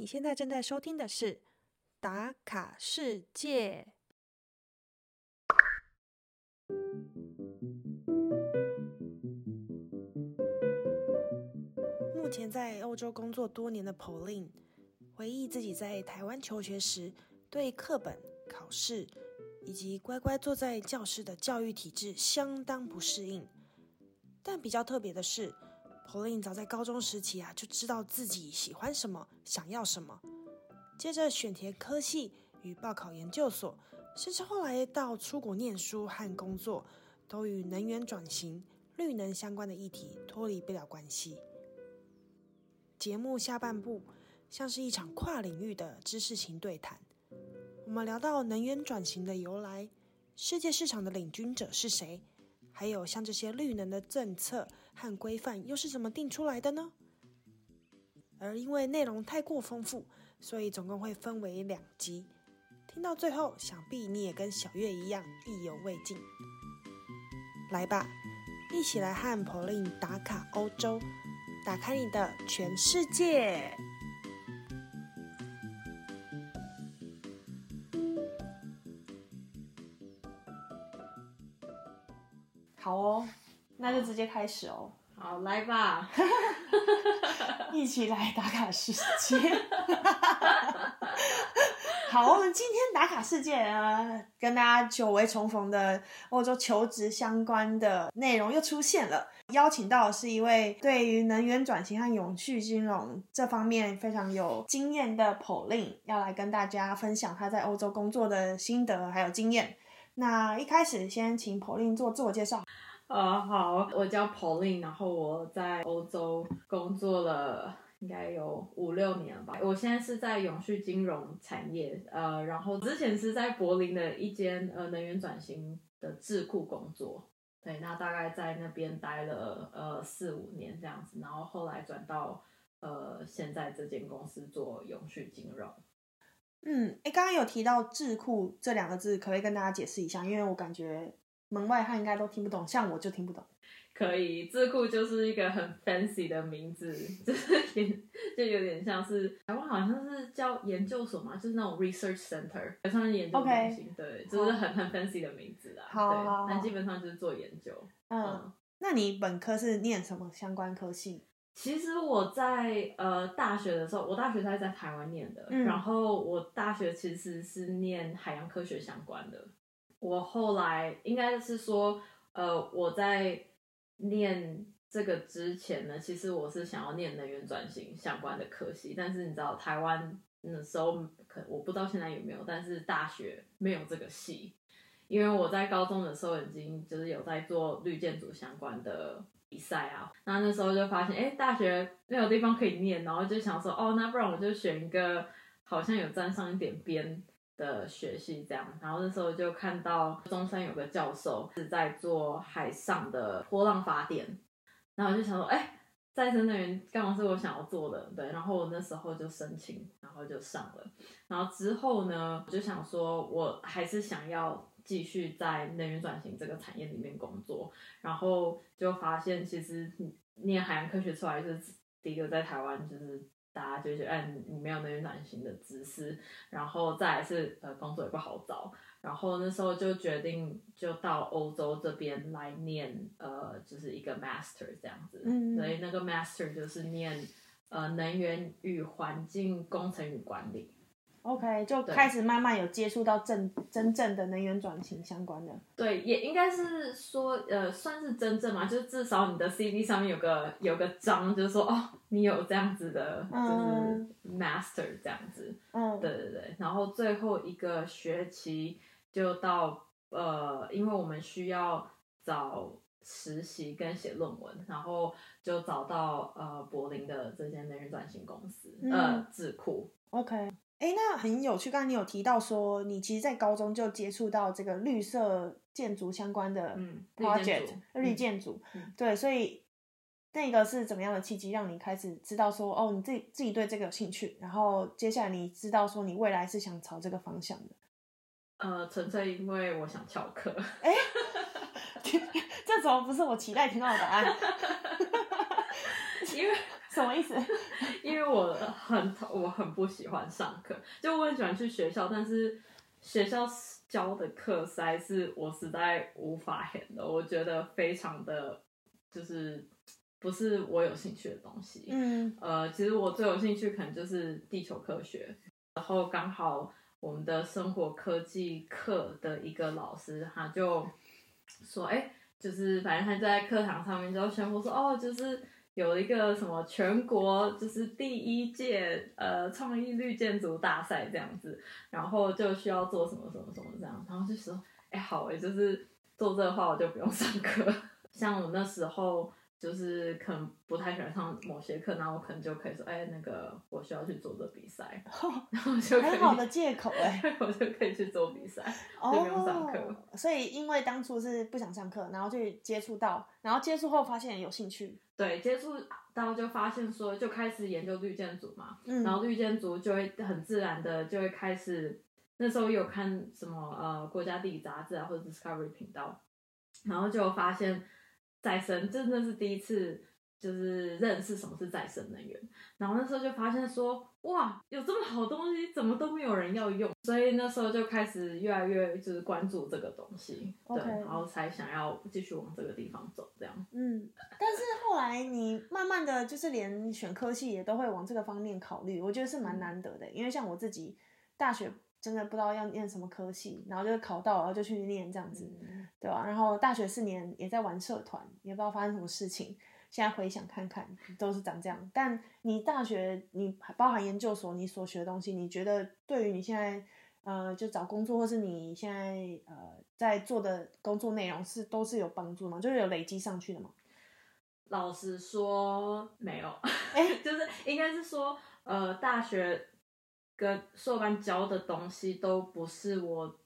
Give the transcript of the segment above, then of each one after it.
你现在正在收听的是《打卡世界》。目前在欧洲工作多年的 Pauline 回忆自己在台湾求学时，对课本、考试以及乖乖坐在教室的教育体制相当不适应。但比较特别的是侯林早在高中时期啊就知道自己喜欢什么，想要什么。接着选填科系与报考研究所，甚至后来到出国念书和工作，都与能源转型、绿能相关的议题脱离不了关系。节目下半部像是一场跨领域的知识型对谈，我们聊到能源转型的由来，世界市场的领军者是谁，还有像这些绿能的政策和规范又是怎么定出来的呢？而因为内容太过丰富，所以总共会分为两集。听到最后，想必你也跟小月一样意犹未尽。来吧，一起来和 Pauline 打卡欧洲。打开你的全世界。那就直接开始哦。好，来吧，一起来打卡世界。好，我们今天打卡世界啊，跟大家久违重逢的欧洲求职相关的内容又出现了。邀请到的是一位对于能源转型和永续金融这方面非常有经验的 Pauline，要来跟大家分享他在欧洲工作的心得还有经验。那一开始先请 Pauline 做自我介绍。呃，好，我叫 Pauline，然后我在欧洲工作了。应该有五六年吧。我现在是在永续金融产业，呃，然后之前是在柏林的一间呃能源转型的智库工作，对，那大概在那边待了呃四五年这样子，然后后来转到呃现在这间公司做永续金融。嗯，哎，刚刚有提到智库这两个字，可不可以跟大家解释一下？因为我感觉门外汉应该都听不懂，像我就听不懂。可以，智库就是一个很 fancy 的名字，就是研，就有点像是台湾好像是叫研究所嘛，就是那种 research center，像是研究中心，对，就是很很 fancy 的名字啦。好，但基本上就是做研究。嗯，那你本科是念什么相关科系？其实我在呃大学的时候，我大学是在台湾念的，然后我大学其实是念海洋科学相关的。我后来应该是说，呃，我在念这个之前呢，其实我是想要念能源转型相关的科系，但是你知道台湾那时候可我不知道现在有没有，但是大学没有这个系，因为我在高中的时候已经就是有在做绿建筑相关的比赛啊，那那时候就发现哎大学没有地方可以念，然后就想说哦那不然我就选一个好像有沾上一点边。的学习这样，然后那时候就看到中山有个教授是在做海上的波浪发电，然后我就想说，哎，再生能源刚好是我想要做的，对，然后我那时候就申请，然后就上了，然后之后呢，我就想说，我还是想要继续在能源转型这个产业里面工作，然后就发现其实念海洋科学出来是第一个在台湾就是。大家就觉得，哎，你没有那些转型的知识，然后再来是呃工作也不好找，然后那时候就决定就到欧洲这边来念呃就是一个 master 这样子，所以那个 master 就是念呃能源与环境工程与管理。OK，就开始慢慢有接触到真真正的能源转型相关的。对，也应该是说，呃，算是真正嘛，就是至少你的 CV 上面有个有个章，就是说，哦，你有这样子的，就是 master 这样子。嗯，对对对。然后最后一个学期就到，呃，因为我们需要找实习跟写论文，然后就找到呃柏林的这间能源转型公司，呃，智库。OK。哎，那很有趣。刚才你有提到说，你其实，在高中就接触到这个绿色建筑相关的 project，绿建筑。对，所以那个是怎么样的契机，让你开始知道说，哦，你自己自己对这个有兴趣，然后接下来你知道说，你未来是想朝这个方向的。呃，纯粹因为我想翘课。哎，这怎么不是我期待听到的答案？因为 什么意思？因为我很我很不喜欢上课，就我很喜欢去学校，但是学校教的课实在是我实在无法 handle，我觉得非常的就是不是我有兴趣的东西。嗯，呃，其实我最有兴趣可能就是地球科学，然后刚好我们的生活科技课的一个老师他就说，哎、就是反正他在课堂上面就宣布说，哦，就是有一个什么全国就是第一届呃创意绿建筑大赛这样子，然后就需要做什么什么什么这样，然后就说，哎、好哎、就是做这个话我就不用上课，像我那时候。就是可能不太喜欢上某些课，然后我可能就可以说，哎、那个我需要去做这比赛，然后就，很好的借口哎、我就可以去做比赛。哦，就不用上课所以因为当初是不想上课，然后去接触到，然后接触后发现有兴趣，对，接触到就发现说，就开始研究绿建筑嘛，嗯，然后绿建筑就会很自然的就会开始，那时候有看什么呃国家地理杂志啊或者 Discovery 频道，然后就发现再生真的是第一次就是认识什么是再生能源，然后那时候就发现说哇有这么好东西怎么都没有人要用，所以那时候就开始越来越就是关注这个东西，对然后才想要继续往这个地方走这样。嗯，但是后来你慢慢的就是连选科系也都会往这个方面考虑，我觉得是蛮难得的。因为像我自己大学真的不知道要念什么科系，然后就考到，然后就去念这样子，嗯对吧、然后大学四年也在玩社团，也不知道发生什么事情。现在回想看看，都是长这样。但你大学，你包含研究所，你所学的东西，你觉得对于你现在呃，就找工作，或是你现在呃在做的工作内容是都是有帮助吗？就是有累积上去的吗？老实说，没有，哎 就是应该是说，呃，大学跟硕班教的东西都不是我，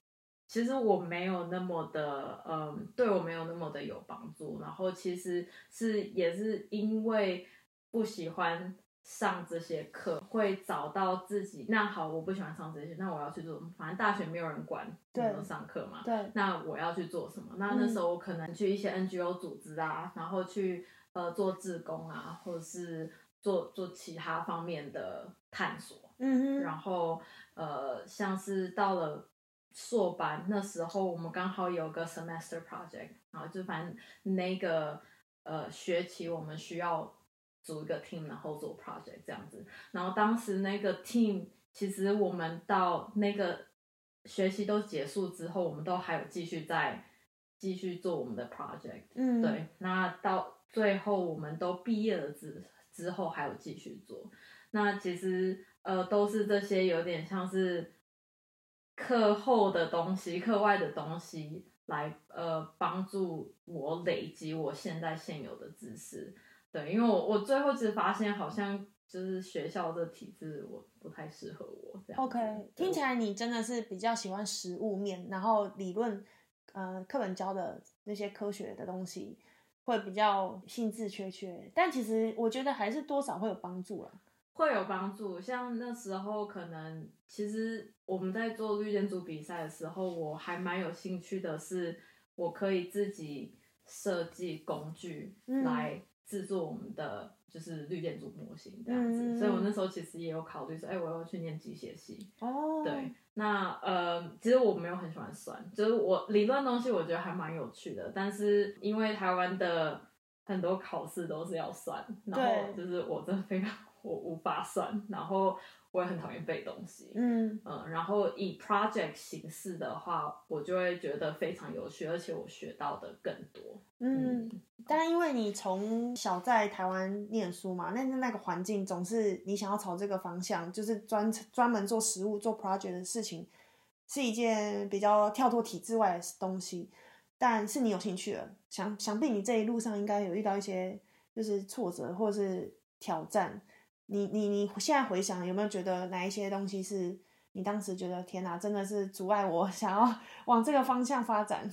其实我没有那么的，嗯，对我没有那么的有帮助。然后其实是也是因为不喜欢上这些课，会找到自己。那好，我不喜欢上这些，那我要去做？反正大学没有人管有没有上课嘛，对，那我要去做什么？那那时候我可能去一些 NGO 组织啊，然后去呃做志工啊，或者是做做其他方面的探索。嗯哼，然后呃，像是到了硕班那时候，我们刚好有个 semester project，然后就反正那个呃学期我们需要组一个 team，然后做 project 这样子。然后当时那个 team，其实我们到那个学期都结束之后，我们都还有继续在继续做我们的 project。嗯，对，那到最后我们都毕业了之之后，还有继续做。那其实呃，都是这些有点像是课后的东西、课外的东西，来呃帮助我累积我现在现有的知识。对，因为我我最后其实发现，好像就是学校的体制，我不太适合我这样。OK，对听起来你真的是比较喜欢实物面，然后理论，呃，课本教的那些科学的东西会比较兴致缺缺，但其实我觉得还是多少会有帮助啦。会有帮助。像那时候可能，其实我们在做绿建筑比赛的时候，我还蛮有兴趣的是，我可以自己设计工具嗯来制作我们的就是绿建筑模型这样子。嗯所以我那时候其实也有考虑说，哎、我要去念机械系。哦，对，那呃，其实我没有很喜欢算，就是我理论东西我觉得还蛮有趣的，但是因为台湾的很多考试都是要算，然后就是我真的非常我无法算，然后我也很讨厌背东西，嗯嗯，然后以 project 形式的话，我就会觉得非常有趣，而且我学到的更多。嗯，但因为你从小在台湾念书嘛，那那个环境总是你想要朝这个方向，就是专专门做实物、做 project 的事情，是一件比较跳脱体制外的东西。但是你有兴趣了，想想必你这一路上应该有遇到一些就是挫折或者是挑战。你你你现在回想，有没有觉得哪一些东西是你当时觉得天哪，真的是阻碍我 想要往这个方向发展？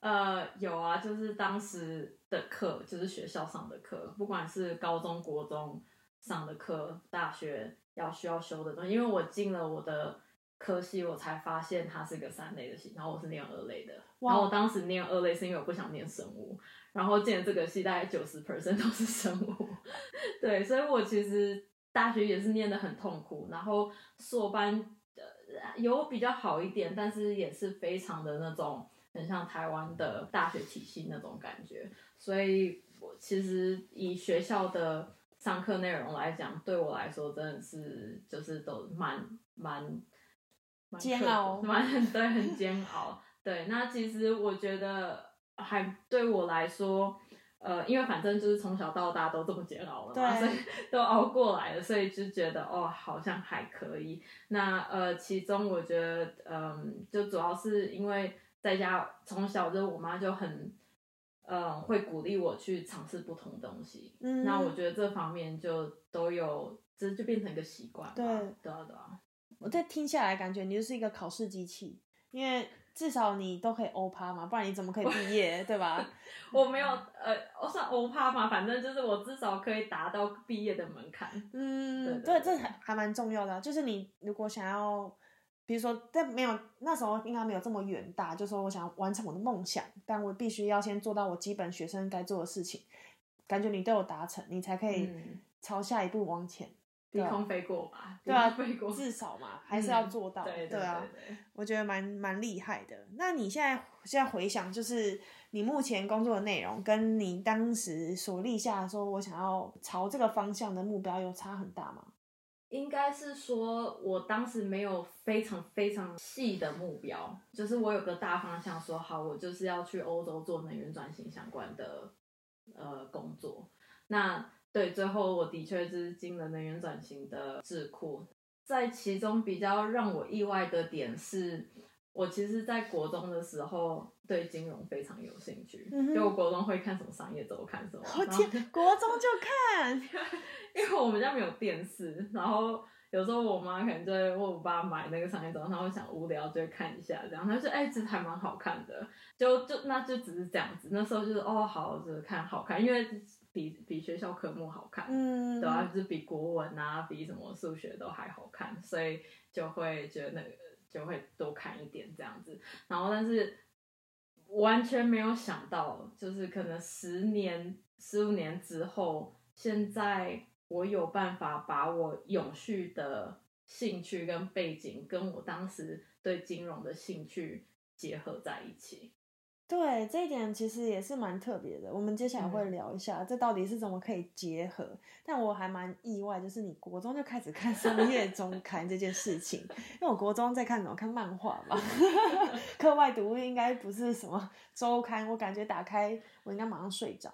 呃，有啊，就是当时的课，就是学校上的课，不管是高中、国中上的课，大学要需要修的东西。因为我进了我的科系，我才发现它是个三类的系，然后我是念二类的。然后我当时念二类是因为我不想念生物，然后进了这个系大概九十 percent 都是生物。对，所以我其实大学也是念的很痛苦，然后硕班呃有比较好一点，但是也是非常的那种很像台湾的大学体系那种感觉。所以我其实以学校的上课内容来讲，对我来说真的是就是都蛮蛮。煎熬，蛮 对，很煎熬。对，那其实我觉得还对我来说，呃，因为反正就是从小到大都这么煎熬了嘛，所以 都熬过来了，所以就觉得哦，好像还可以。那呃，其中我觉得，嗯，就主要是因为在家从小就我妈就很，嗯，会鼓励我去尝试不同东西。嗯，那我觉得这方面就都有，这就变成一个习惯。对，对啊，对啊。我在听下来，感觉你就是一个考试机器，因为至少你都可以欧趴嘛，不然你怎么可以毕业，对吧？我没有，呃，我算欧趴嘛，反正就是我至少可以达到毕业的门槛。嗯，对，这还还蛮重要的。就是你如果想要，比如说在没有那时候应该没有这么远大，就说我想完成我的梦想，但我必须要先做到我基本学生该做的事情，感觉你都有达成，你才可以朝下一步往前。低空飞过吧，对啊，飞过至少嘛，还是要做到，对啊，我觉得蛮蛮厉害的。那你现在现在回想，就是你目前工作的内容，跟你当时所立下说我想要朝这个方向的目标，有差很大吗？应该是说，我当时没有非常非常细的目标，就是我有个大方向，说好，我就是要去欧洲做能源转型相关的呃工作。那对，最后我的确是进了能源转型的智库，在其中比较让我意外的点是，我其实，在国中的时候对金融非常有兴趣，就我国中会看什么商业周刊什么，我天，国中就看，因为我们家没有电视，然后有时候我妈可能就会问我爸买那个商业周刊，然后想无聊就会看一下，这样，他说哎，这还蛮好看的，就就那就只是这样子，那时候就是哦，好，就是看好看，因为。比比学校科目好看，嗯，对啊，就是比国文啊，比什么数学都还好看，所以就会觉得那个就会多看一点这样子。然后，但是完全没有想到，就是可能十年、十五年之后，现在我有办法把我永续的兴趣跟背景，跟我当时对金融的兴趣结合在一起。对这一点其实也是蛮特别的，我们接下来会聊一下这到底是怎么可以结合。但我还蛮意外，就是你国中就开始看商业中刊这件事情，因为我国中在看什么看漫画嘛，课外读物应该不是什么周刊，我感觉打开我应该马上睡着。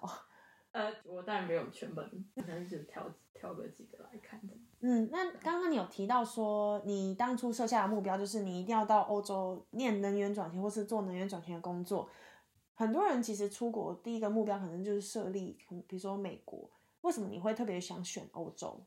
呃，我当然没有全本，可能是挑挑个几个来看的。嗯，那刚刚你有提到说，你当初设下的目标就是你一定要到欧洲念能源转型，或是做能源转型的工作。很多人其实出国第一个目标可能就是设立，比如说美国。为什么你会特别想选欧洲？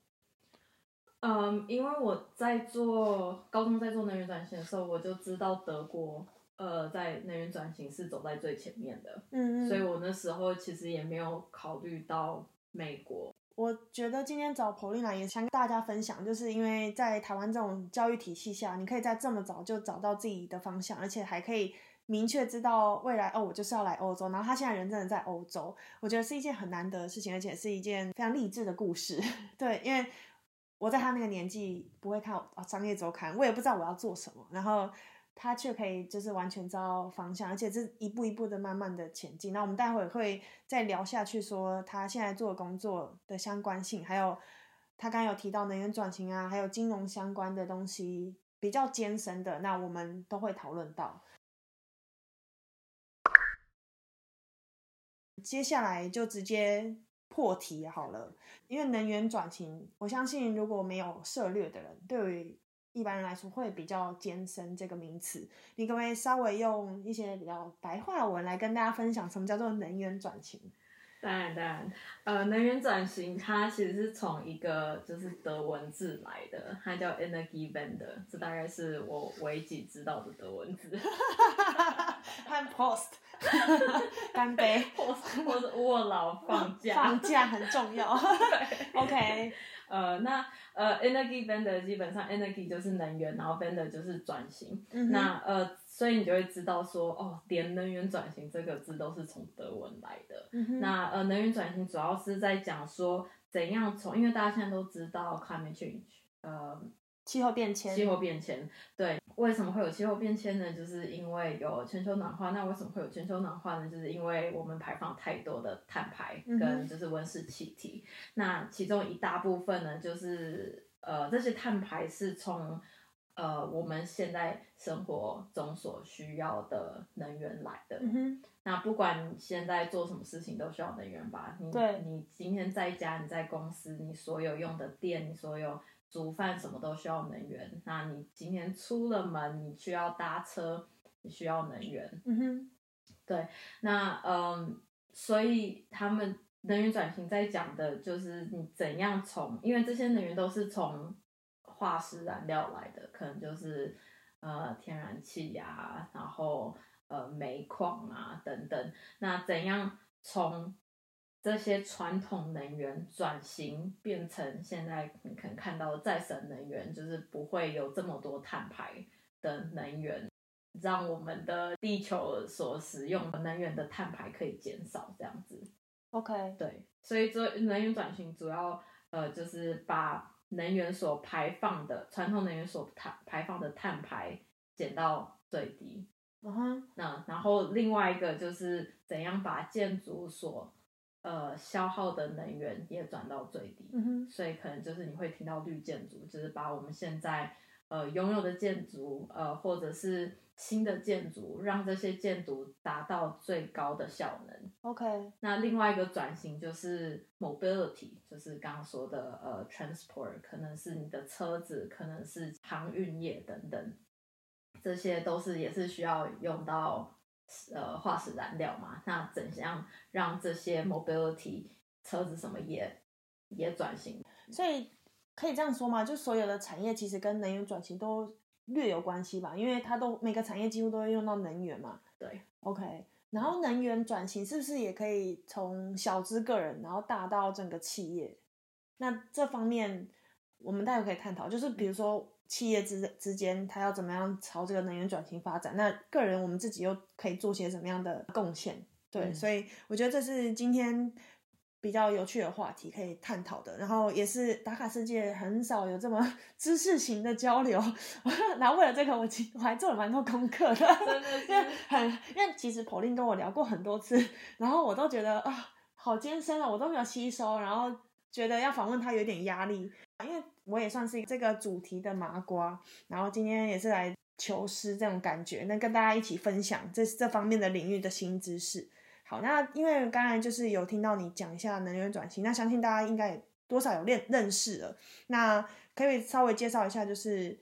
嗯，因为我在做高中在做能源转型的时候，我就知道德国呃在能源转型是走在最前面的。嗯嗯。所以我那时候其实也没有考虑到美国。我觉得今天找 Polina 也想跟大家分享，就是因为在台湾这种教育体系下，你可以在这么早就找到自己的方向，而且还可以。明确知道未来哦，我就是要来欧洲。然后他现在人真的在欧洲，我觉得是一件很难得的事情，而且是一件非常励志的故事。对，因为我在他那个年纪不会看商业周刊，我也不知道我要做什么，然后他却可以就是完全知道方向，而且是一步一步的慢慢的前进。那我们待会会再聊下去，说他现在做工作的相关性，还有他刚刚有提到能源转型啊，还有金融相关的东西比较艰深的，那我们都会讨论到。接下来就直接破题好了，因为能源转型，我相信如果没有涉略的人，对于一般人来说会比较艰深这个名词。你可不可以稍微用一些比较白话文来跟大家分享什么叫做能源转型？当然，当然，呃，能源转型它其实是从一个就是德文字来的，它叫 Energiewende，这大概是我唯几知道的德文字。和 Post。干杯，或或者卧老放假，放假很重要。OK，呃，那呃，energy vendor 基本上 energy 就是能源，然后 vendor 就是转型。嗯那呃，所以你就会知道说，哦，连能源转型这个字都是从德文来的。嗯那呃，能源转型主要是在讲说怎样从，因为大家现在都知道 climate change，呃，气候变迁，气候变迁，对，为什么会有气候变迁呢？就是因为有全球暖化。那为什么会有全球暖化呢？就是因为我们排放太多的碳排跟就是温室气体。那其中一大部分呢，就是呃这些碳排是从呃我们现在生活中所需要的能源来的。嗯，那不管你现在做什么事情，都需要能源吧？你对你今天在家，你在公司，你所有用的电，你所有煮饭什么都需要能源。那你今天出了门，你需要搭车，你需要能源。嗯哼，对那嗯，所以他们能源转型在讲的就是你怎样从，因为这些能源都是从化石燃料来的，可能就是呃天然气呀、然后呃煤矿啊等等。那怎样从这些传统能源转型变成现在你可能看到的再生能源，就是不会有这么多碳排的能源。让我们的地球所使用的能源的碳排可以减少，这样子。，OK，对，所以这能源转型主要呃就是把能源所排放的传统能源所排排放的碳排减到最低。嗯哼，那然后另外一个就是怎样把建筑所呃消耗的能源也转到最低。所以可能就是你会听到绿建筑，就是把我们现在呃拥有的建筑，呃或者是新的建筑，让这些建筑达到最高的效能。，OK，那另外一个转型就是 mobility，就是刚刚说的呃 transport，可能是你的车子，可能是航运业等等，这些都是也是需要用到呃化石燃料嘛。那怎样让这些 mobility 车子什么也也转型？所以可以这样说吗？就所有的产业其实跟能源转型都略有关系吧，因为它都每个产业几乎都会用到能源嘛。对，OK。然后能源转型是不是也可以从小资个人，然后大到整个企业？那这方面我们待会可以探讨，就是比如说企业之之间，它要怎么样朝这个能源转型发展？那个人我们自己又可以做些什么样的贡献？对，嗯所以我觉得这是今天比较有趣的话题可以探讨的。然后也是打卡世界很少有这么 知识型的交流，然后 为了这个我其我还做了蛮多功课的，真的 因为很因为其实 Pauline 跟我聊过很多次，然后我都觉得啊好艰深啊，我都没有吸收，然后觉得要访问他有点压力，因为我也算是这个主题的麻瓜，然后今天也是来求师这种感觉，那跟大家一起分享这这方面的领域的新知识。好，那因为刚才就是有听到你讲一下能源转型，那相信大家应该也多少有认认识了。那可以稍微介绍一下，就是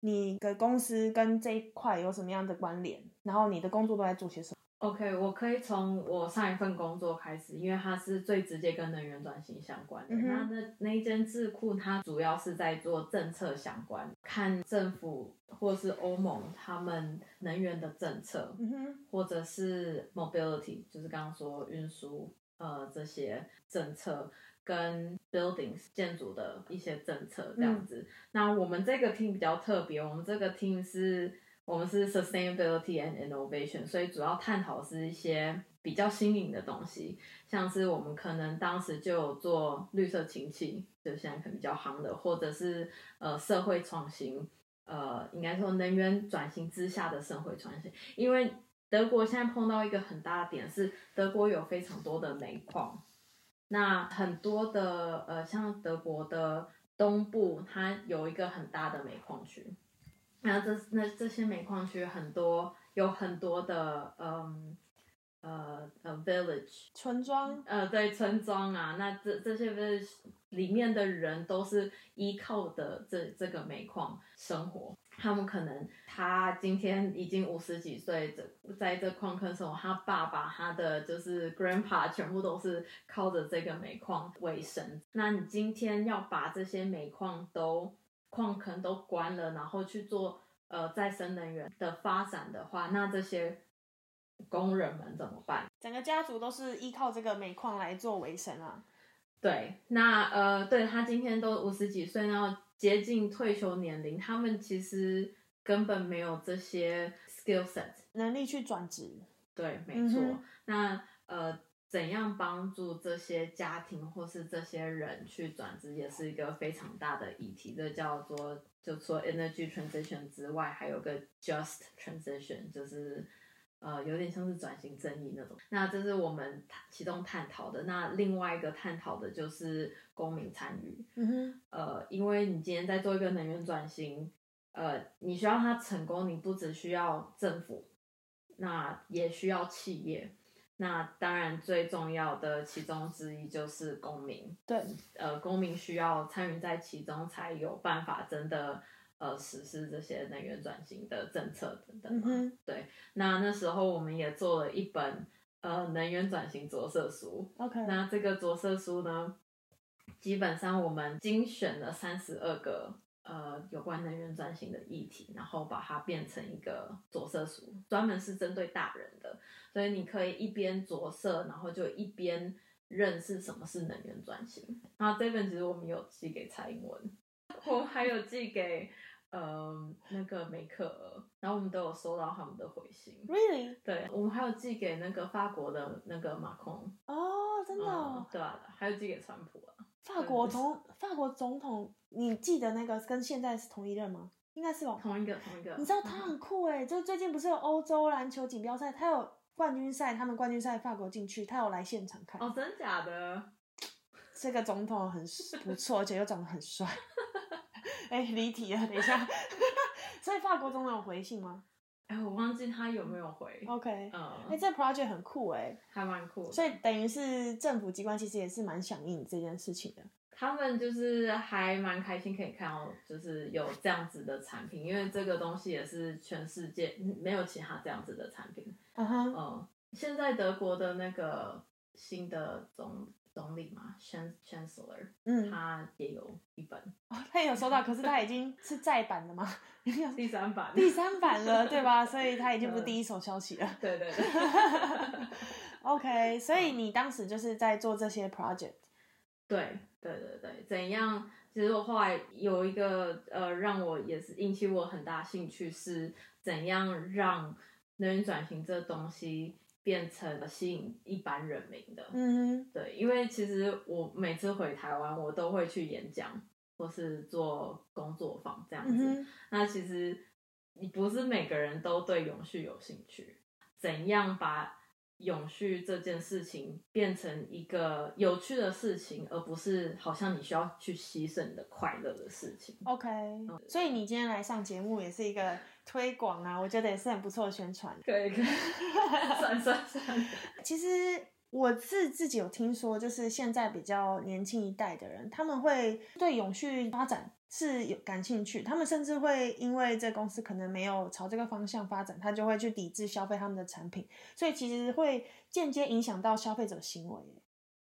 你的公司跟这一块有什么样的关联，然后你的工作都在做些什么？OK，我可以从我上一份工作开始，因为它是最直接跟能源转型相关的。嗯那那那一间智库，它主要是在做政策相关，看政府或是欧盟他们能源的政策，嗯，或者是 mobility，就是刚刚说运输呃这些政策跟 buildings 建筑的一些政策这样子。那我们这个 team 比较特别，我们这个 team 是我们是 sustainability and innovation，所以主要探讨是一些比较新颖的东西，像是我们可能当时就有做绿色氢气，就现在可能比较夯的，或者是呃社会创新。呃，应该说能源转型之下的社会创新，因为德国现在碰到一个很大的点是，德国有非常多的煤矿，那很多的呃，像德国的东部，它有一个很大的煤矿区，那这那这些煤矿区很多有很多的嗯呃呃 village，村庄，呃，对村庄啊，那这这些 village 里面的人都是依靠的这这个煤矿生活。他们可能他今天已经五十几岁，这在这矿坑生活，他爸爸他的就是 grandpa 全部都是靠着这个煤矿为生。那你今天要把这些煤矿都矿坑都关了，然后去做呃再生能源的发展的话，那这些工人们怎么办？整个家族都是依靠这个煤矿来做维生啊。对，那呃，对他今天都五十几岁，然后接近退休年龄，他们其实根本没有这些 skill set 能力去转职。对，没错。那呃。怎样帮助这些家庭或是这些人去转职，也是一个非常大的议题。这叫做，就说 energy transition 之外，还有个 just transition，就是呃，有点像是转型正义那种。那这是我们其中探讨的。那另外一个探讨的就是公民参与。嗯哼。呃，因为你今天在做一个能源转型，呃，你需要它成功，你不只需要政府，那也需要企业。那当然，最重要的其中之一就是公民。对，呃，公民需要参与在其中，才有办法真的呃实施这些能源转型的政策等等嗯。对，那那时候我们也做了一本呃能源转型着色书。OK，那这个着色书呢，基本上我们精选了三十二个。呃，有关能源转型的议题，然后把它变成一个着色书，专门是针对大人的，所以你可以一边着色，然后就一边认识什么是能源转型。然后这本其实我们有寄给蔡英文，我还有寄给呃那个梅克尔，然后我们都有收到他们的回信。Really？对，我们还有寄给那个法国的那个马空。哦，真的？对啊，还有寄给川普啊。法国总法国总统，你记得那个跟现在是同一任吗？应该是吧。同一个，同一个。你知道他很酷哎，就最近不是有欧洲篮球锦标赛，他有冠军赛，他们冠军赛法国进去，他有来现场看。哦，真假的？这个总统很不错，而且又长得很帅。哎，离题了，等一下。所以法国总统有回信吗？哎，我忘记他有没有回。OK，嗯，哎，这 project 很酷哎，还蛮酷。所以等于是政府机关其实也是蛮响应这件事情的。他们就是还蛮开心可以看到，就是有这样子的产品，因为这个东西也是全世界没有其他这样子的产品。嗯哼，嗯，现在德国的那个新的总。总理嘛，Chancellor，嗯，他也有一本，他也有收到，可是他已经是再版了吗，第三版，第三版了，对吧？所以他已经不是第一手消息了。对对对。OK，所以你当时就是在做这些 project。对对对对，怎样？其实我后来有一个呃，让我也是引起我很大兴趣，是怎样让能源转型这东西。变成吸引一般人民的，嗯，对，因为其实我每次回台湾，我都会去演讲或是做工作坊这样子。那其实你不是每个人都对永续有兴趣，怎样把？永续这件事情变成一个有趣的事情，而不是好像你需要去牺牲你的快乐的事情。OK，所以你今天来上节目也是一个推广啊，我觉得也是很不错的宣传。可以可以，算算算。其实我是自己有听说，就是现在比较年轻一代的人，他们会对永续发展。是有感兴趣，他们甚至会因为这公司可能没有朝这个方向发展，他就会去抵制消费他们的产品，所以其实会间接影响到消费者行为，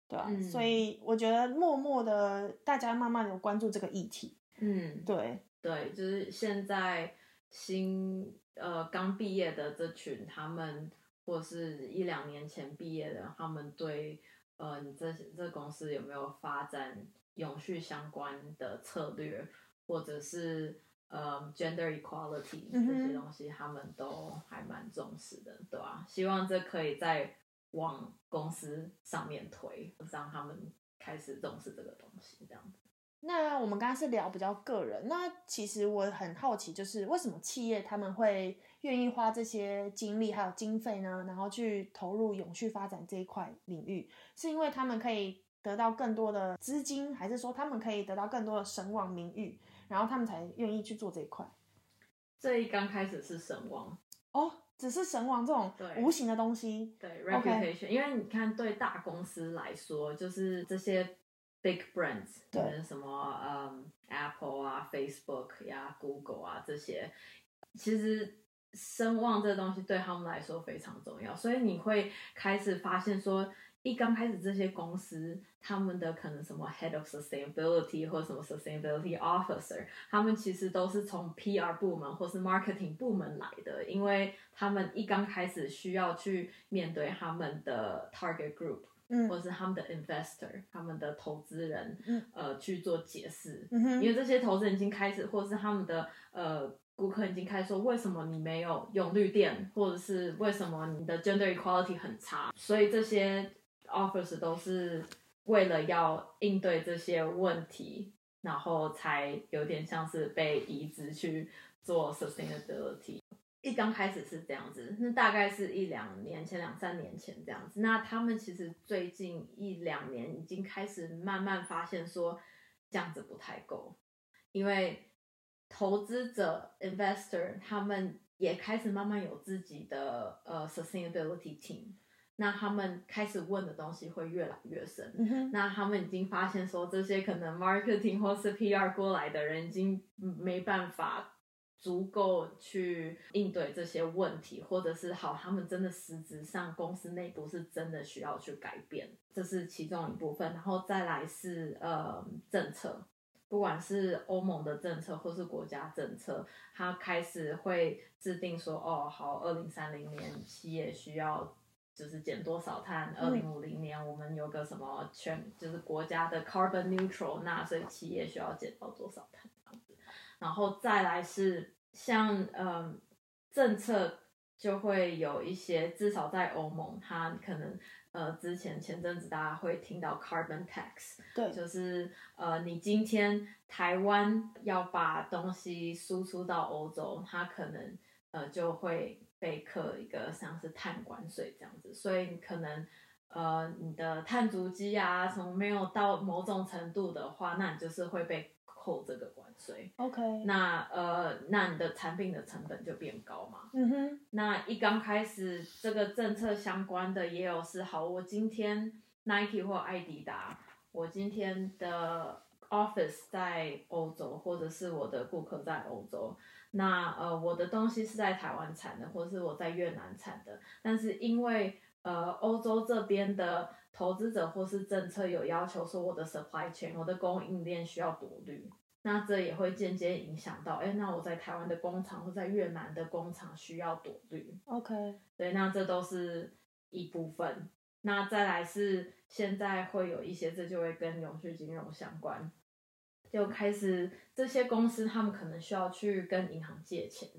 对吧？所以我觉得默默的大家慢慢有关注这个议题，嗯，对对，就是现在新呃刚毕业的这群，他们或是一两年前毕业的，他们对呃你这这公司有没有发展？永续相关的策略，或者是呃 gender equality 这些东西，他们都还蛮重视的，对吧？希望这可以再往公司上面推，让他们开始重视这个东西，这样子。那我们刚刚是聊比较个人，那其实我很好奇，就是为什么企业他们会愿意花这些精力还有经费呢？然后去投入永续发展这一块领域，是因为他们可以。得到更多的资金，还是说他们可以得到更多的声望名誉，然后他们才愿意去做这一块？这一刚开始是声望哦，只是神王这种无形的东西。对，reputation。因为你看，对大公司来说，就是这些 big brands，对，什么嗯，Apple 啊，Facebook 呀，Google 啊这些，其实声望这东西对他们来说非常重要，所以你会开始发现说。一刚开始，这些公司他们的可能什么 head of sustainability 或什么 sustainability officer，他们其实都是从 PR 部门或是 marketing 部门来的，因为他们一刚开始需要去面对他们的 target group，嗯，或者是他们的 investor，他们的投资人，嗯，呃，去做解释，嗯，因为这些投资人已经开始，或者是他们的呃顾客已经开始说，为什么你没有用绿电，或者是为什么你的 gender equality 很差，所以这些 Office 都是为了要应对这些问题，然后才有点像是被移植去做 sustainability。一刚开始是这样子，那大概是一两年前、两三年前这样子。那他们其实最近一两年已经开始慢慢发现说这样子不太够，因为投资者 investor 他们也开始慢慢有自己的呃 sustainability team，那他们开始问的东西会越来越深。嗯，那他们已经发现说，这些可能 marketing 或是 PR 过来的人已经没办法。足够去应对这些问题，或者是好，他们真的实质上公司内部是真的需要去改变，这是其中一部分。然后再来是呃政策，不管是欧盟的政策或是国家政策，它开始会制定说，哦，好，二零三零年企业需要就是减多少碳，二零五零年我们有个什么全就是国家的 carbon neutral，纳税企业需要减到多少碳。然后再来是像嗯政策就会有一些，至少在欧盟，它可能呃之前前阵子大家会听到 carbon tax，对，就是呃你今天台湾要把东西输出到欧洲，它可能呃就会被课一个像是碳关税这样子，所以你可能呃你的碳足迹啊什么没有到某种程度的话，那你就是会被。扣这个关税，OK，那呃，那你的产品的成本就变高嘛。嗯哼，那一刚开始这个政策相关的也有是好，我今天 Nike 或艾迪达，我今天的 office 在欧洲，或者是我的顾客在欧洲，那呃我的东西是在台湾产的，或者是我在越南产的，但是因为呃欧洲这边的。投资者或是政策有要求说，我的 supply chain，我的供应链需要独立，那这也会间接影响到，哎，那我在台湾的工厂或在越南的工厂需要独立。OK，对，那这都是一部分。那再来是现在会有一些，这就会跟永续金融相关，就开始这些公司他们可能需要去跟银行借钱。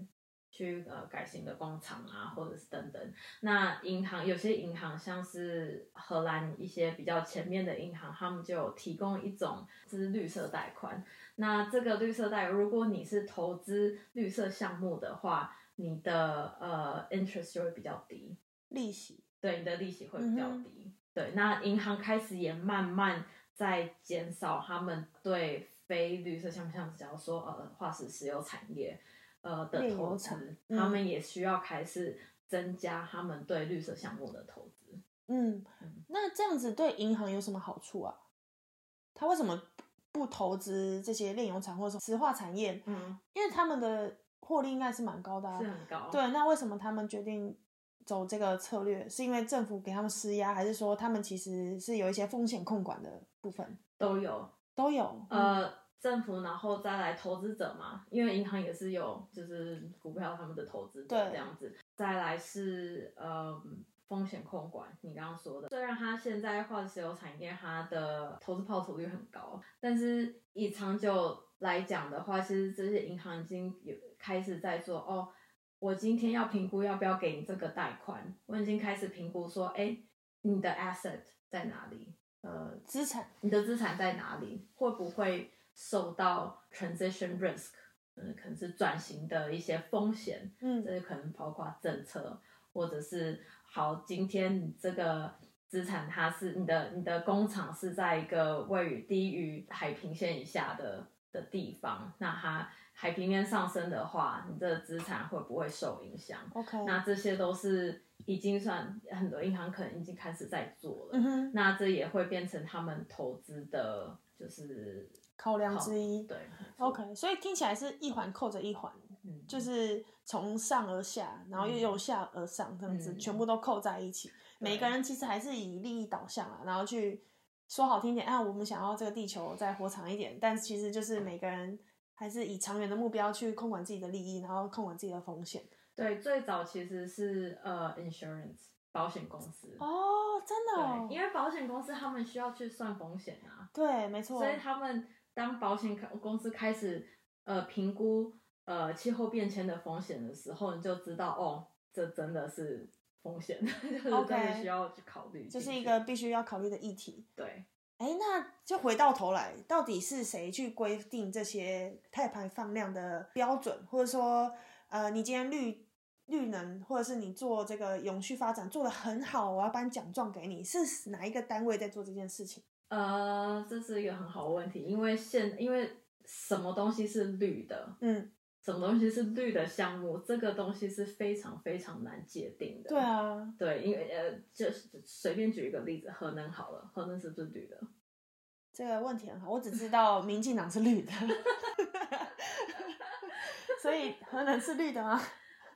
去呃改新的工厂啊，或者是等等。那银行有些银行像是荷兰一些比较前面的银行，他们就有提供一种是绿色贷款。那这个绿色贷，如果你是投资绿色项目的话，你的呃 interest 就会比较低，利息对你的利息会比较低。对，那银行开始也慢慢在减少他们对非绿色项目，像只要说呃化石石油产业。呃的投资，他们也需要开始增加他们对绿色项目的投资。嗯，那这样子对银行有什么好处啊？他为什么不投资这些炼油厂或者石化产业？嗯，因为他们的获利应该是蛮高的，是很高。对，那为什么他们决定走这个策略？是因为政府给他们施压，还是说他们其实是有一些风险控管的部分？都有，都有。呃。政府，然后再来投资者嘛，因为银行也是有，就是股票他们的投资者这样子。再来是呃风险控管，你刚刚说的，虽然它现在化石油产业它的投资报酬率很高，但是以长久来讲的话，其实这些银行已经有开始在做哦，我今天要评估要不要给你这个贷款，我已经开始评估说，哎，你的 asset 在哪里？呃，资产，你的资产在哪里？会不会？受到 transition risk，嗯，可能是转型的一些风险，嗯，这可能包括政策，或者是好，今天你这个资产它是你的，你的工厂是在一个位于低于海平线以下的的地方，那它海平面上升的话，你这个资产会不会受影响？OK，那这些都是已经算很多银行可能已经开始在做了，嗯，那这也会变成他们投资的，就是。考量之一，对，OK，所以听起来是一环扣着一环，嗯，就是从上而下，然后又由下而上这样子，全部都扣在一起。每个人其实还是以利益导向啊，然后去说好听点，啊，我们想要这个地球再活长一点，但其实就是每个人还是以长远的目标去控管自己的利益，然后控管自己的风险。对，最早其实是呃，insurance，保险公司哦，真的哦，因为保险公司他们需要去算风险啊，对，没错，所以他们当保险公司开始呃评估呃气候变迁的风险的时候，你就知道哦，这真的是风险，就是真的需要去考虑，这是一个必须要考虑的议题。对，哎，那就回到头来，到底是谁去规定这些碳排放量的标准，或者说呃，你今天绿？绿能，或者是你做这个永续发展做的很好，我要颁奖状给你，是哪一个单位在做这件事情？呃，这是一个很好的问题，因为现因为什么东西是绿的，嗯，什么东西是绿的项目，这个东西是非常非常难界定的。对啊，对，因为呃，就随便举一个例子，核能好了，核能是不是绿的？这个问题很好，我只知道民进党是绿的，所以核能是绿的吗？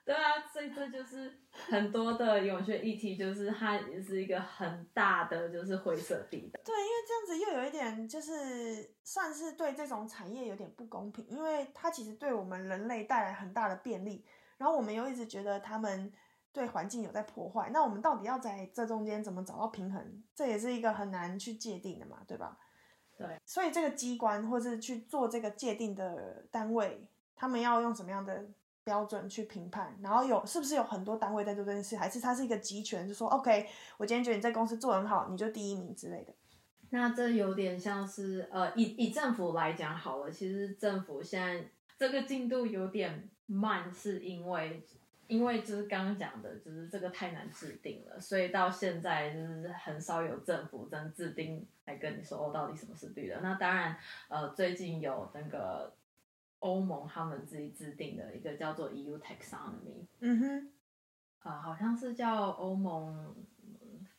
对啊，所以这就是很多的永续议题，就是它也是一个很大的就是灰色地带。对，因为这样子又有一点就是算是对这种产业有点不公平，因为它其实对我们人类带来很大的便利，然后我们又一直觉得他们对环境有在破坏，那我们到底要在这中间怎么找到平衡？这也是一个很难去界定的嘛，对吧？对，所以这个机关或是去做这个界定的单位，他们要用什么样的？标准去评判，然后有是不是有很多单位在做这件事，还是它是一个集权，就说 OK，我今天觉得你在公司做很好，你就第一名之类的。那这有点像是呃，以以政府来讲好了，其实政府现在这个进度有点慢，是因为因为就是刚刚讲的，就是这个太难制定了，所以到现在就是很少有政府真制定来跟你说哦，到底什么是绿的。那当然，呃，最近有那个。欧盟他们自己制定的一个叫做 EU Taxonomy，嗯哼，啊，好像是叫欧盟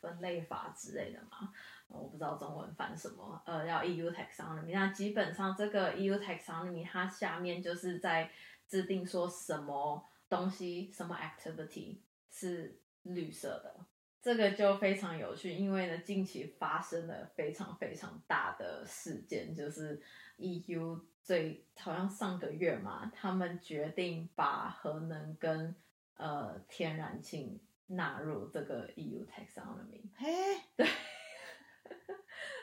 分类法之类的嘛，我不知道中文翻什么，呃，要 EU Taxonomy，那基本上这个 EU Taxonomy 它下面就是在制定说什么东西、什么 activity 是绿色的，这个就非常有趣，因为呢，近期发生了非常非常大的事件，就是 EU。所以好像上个月嘛，他们决定把核能跟呃天然气纳入这个 EU taxonomy。嘿，对，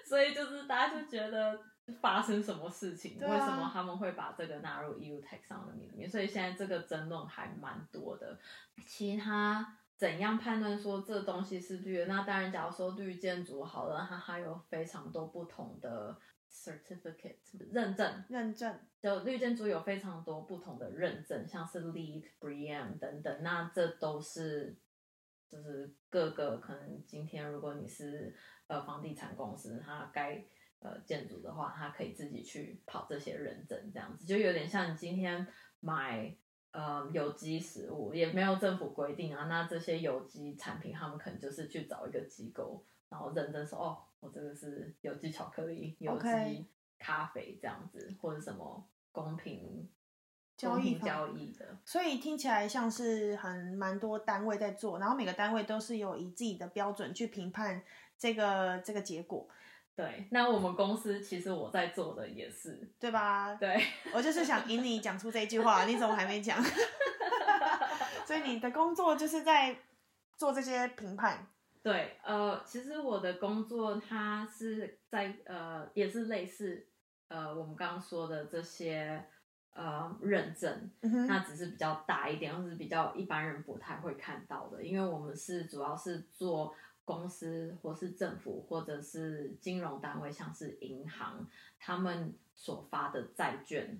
所以就是大家就觉得发生什么事情？为什么他们会把这个纳入 EU taxonomy 里面？所以现在这个争论还蛮多的。其他怎样判断说这东西是绿的？那当然，假如说绿建筑好了，它还有非常多不同的。certificate 认证，认证就绿建筑有非常多不同的认证，像是 LEED、BREEAM 等等，那这都是就是各个可能今天如果你是呃房地产公司，它该呃建筑的话，它可以自己去跑这些认证，这样子就有点像你今天买呃有机食物，也没有政府规定啊，那这些有机产品，他们可能就是去找一个机构，然后认证说哦。我这个是有机巧克力、有机咖啡这样子，或者什么公平交易交易的，所以听起来像是很蛮多单位在做，然后每个单位都是有以自己的标准去评判这个这个结果。对，那我们公司其实我在做的也是，对吧？对，我就是想引你讲出这句话，你怎么还没讲？所以你的工作就是在做这些评判。对，呃，其实我的工作它是在呃，也是类似呃，我们刚刚说的这些呃认证，那只是比较大一点，或是比较一般人不太会看到的，因为我们是主要是做公司或是政府或者是金融单位，像是银行他们所发的债券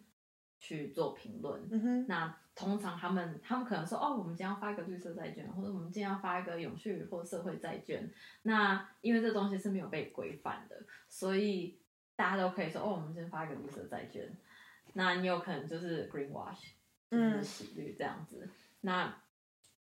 去做评论，那。通常他们他们可能说哦，我们今天要发一个绿色债券，或者我们今天要发一个永续或社会债券。那因为这东西是没有被规范的，所以大家都可以说哦，我们今天发一个绿色债券。那你有可能就是 green wash，就是洗绿这样子。那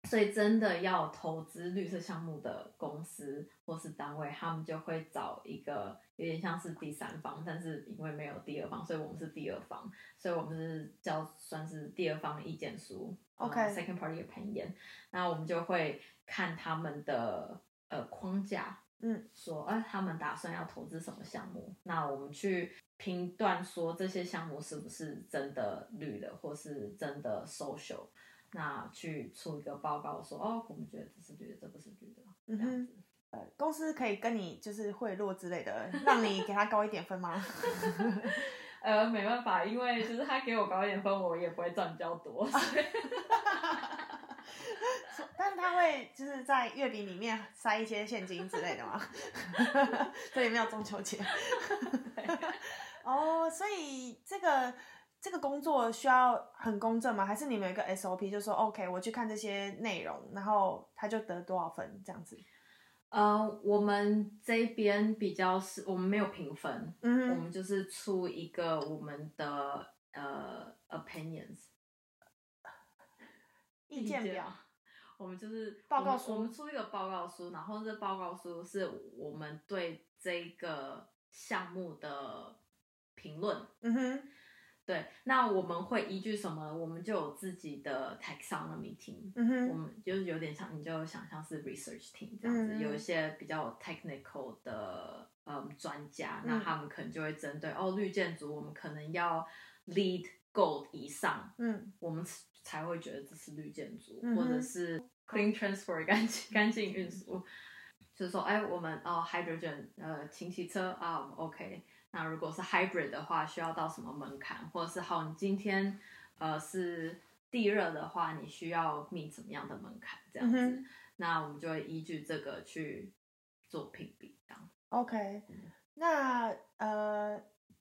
所以真的要投资绿色项目的公司或是单位，他们就会找一个有点像是第三方，但是因为没有第二方，所以我们是第二方，所以我们是叫算是第二方意见书，OK，second party opinion。那我们就会看他们的呃框架，嗯，说哎他们打算要投资什么项目，那我们去评断说这些项目是不是真的绿的，或是真的 social。那去出一个报告说，哦，我们觉得这是绿的，这不是绿的，这样子。呃，公司可以跟你就是贿赂之类的，让你给他高一点分吗？呃，没办法，因为就是他给我高一点分，我也不会赚比较多。但是他会就是在月饼里面塞一些现金之类的吗？这里没有中秋节。哦，所以这个这个工作需要很公正吗？还是你们有一个 SOP，就说 OK，我去看这些内容，然后他就得多少分这样子？呃，我们这边比较是，我们没有评分，嗯，我们就是出一个我们的呃 opinions 意见表。我们就是报告书，我们出一个报告书，然后这报告书是我们对这个项目的评论。嗯哼，对，那我们会依据什么？我们就有自己的 taxonomy team。我们就是有点像，你就想象是 research team 这样子，有一些比较 technical 的嗯专家，那他们可能就会针对哦绿建筑，我们可能要 lead gold 以上，嗯，我们。才会觉得这是绿建筑，或者是 clean transport 干净干净运输，就是说，哎，我们哦 hydrogen 呃氢气车啊，OK，那如果是 hybrid 的话，需要到什么门槛，或者是好，你今天呃是地热的话，你需要 meet 什么样的门槛这样子，那我们就会依据这个去做评比，这样。OK，那呃，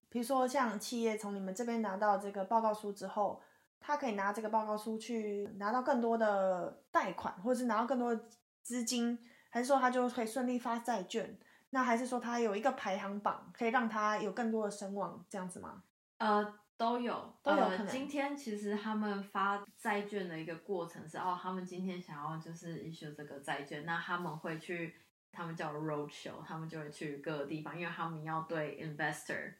比如说像企业从你们这边拿到这个报告书之后。他可以拿这个报告书去拿到更多的贷款，或者是拿到更多的资金，还是说他就可以顺利发债券？那还是说他有一个排行榜，可以让他有更多的声望，这样子吗？呃，都有，都有。今天其实他们发债券的一个过程是，哦，他们今天想要就是 issue 这个债券，那他们会去，他们叫 road show，他们就会去各个地方，因为他们要对 investor。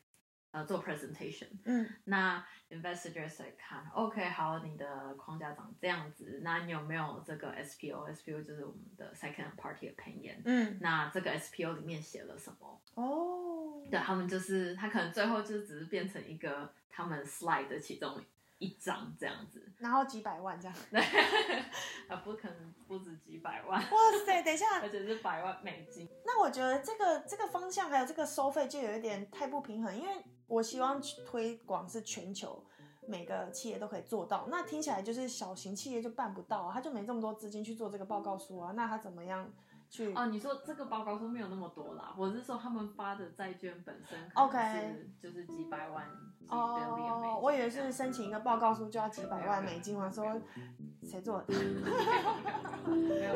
呃，做 presentation，嗯，那 investigators 来看，OK，好，你的框架长这样子，那你有没有这个 SPO？SPO 就是我们的 second party opinion，嗯，那这个 SPO 里面写了什么？哦，对他们就是他可能最后就只是变成一个他们 slide 的其中一张这样子，然后几百万这样，对，啊，不可能不止几百万，哇塞，等一下，而且是百万美金，那我觉得这个这个方向还有这个收费就有一点太不平衡，因为。我希望推广是全球每个企业都可以做到，那听起来就是小型企业就办不到，他就没这么多资金去做这个报告书啊，那他怎么样去？哦，你说这个报告书没有那么多啦，我是说他们发的债券本身，OK，就是几百万哦，我以为是申请一个报告书就要几百万美金，我说谁做的？没有。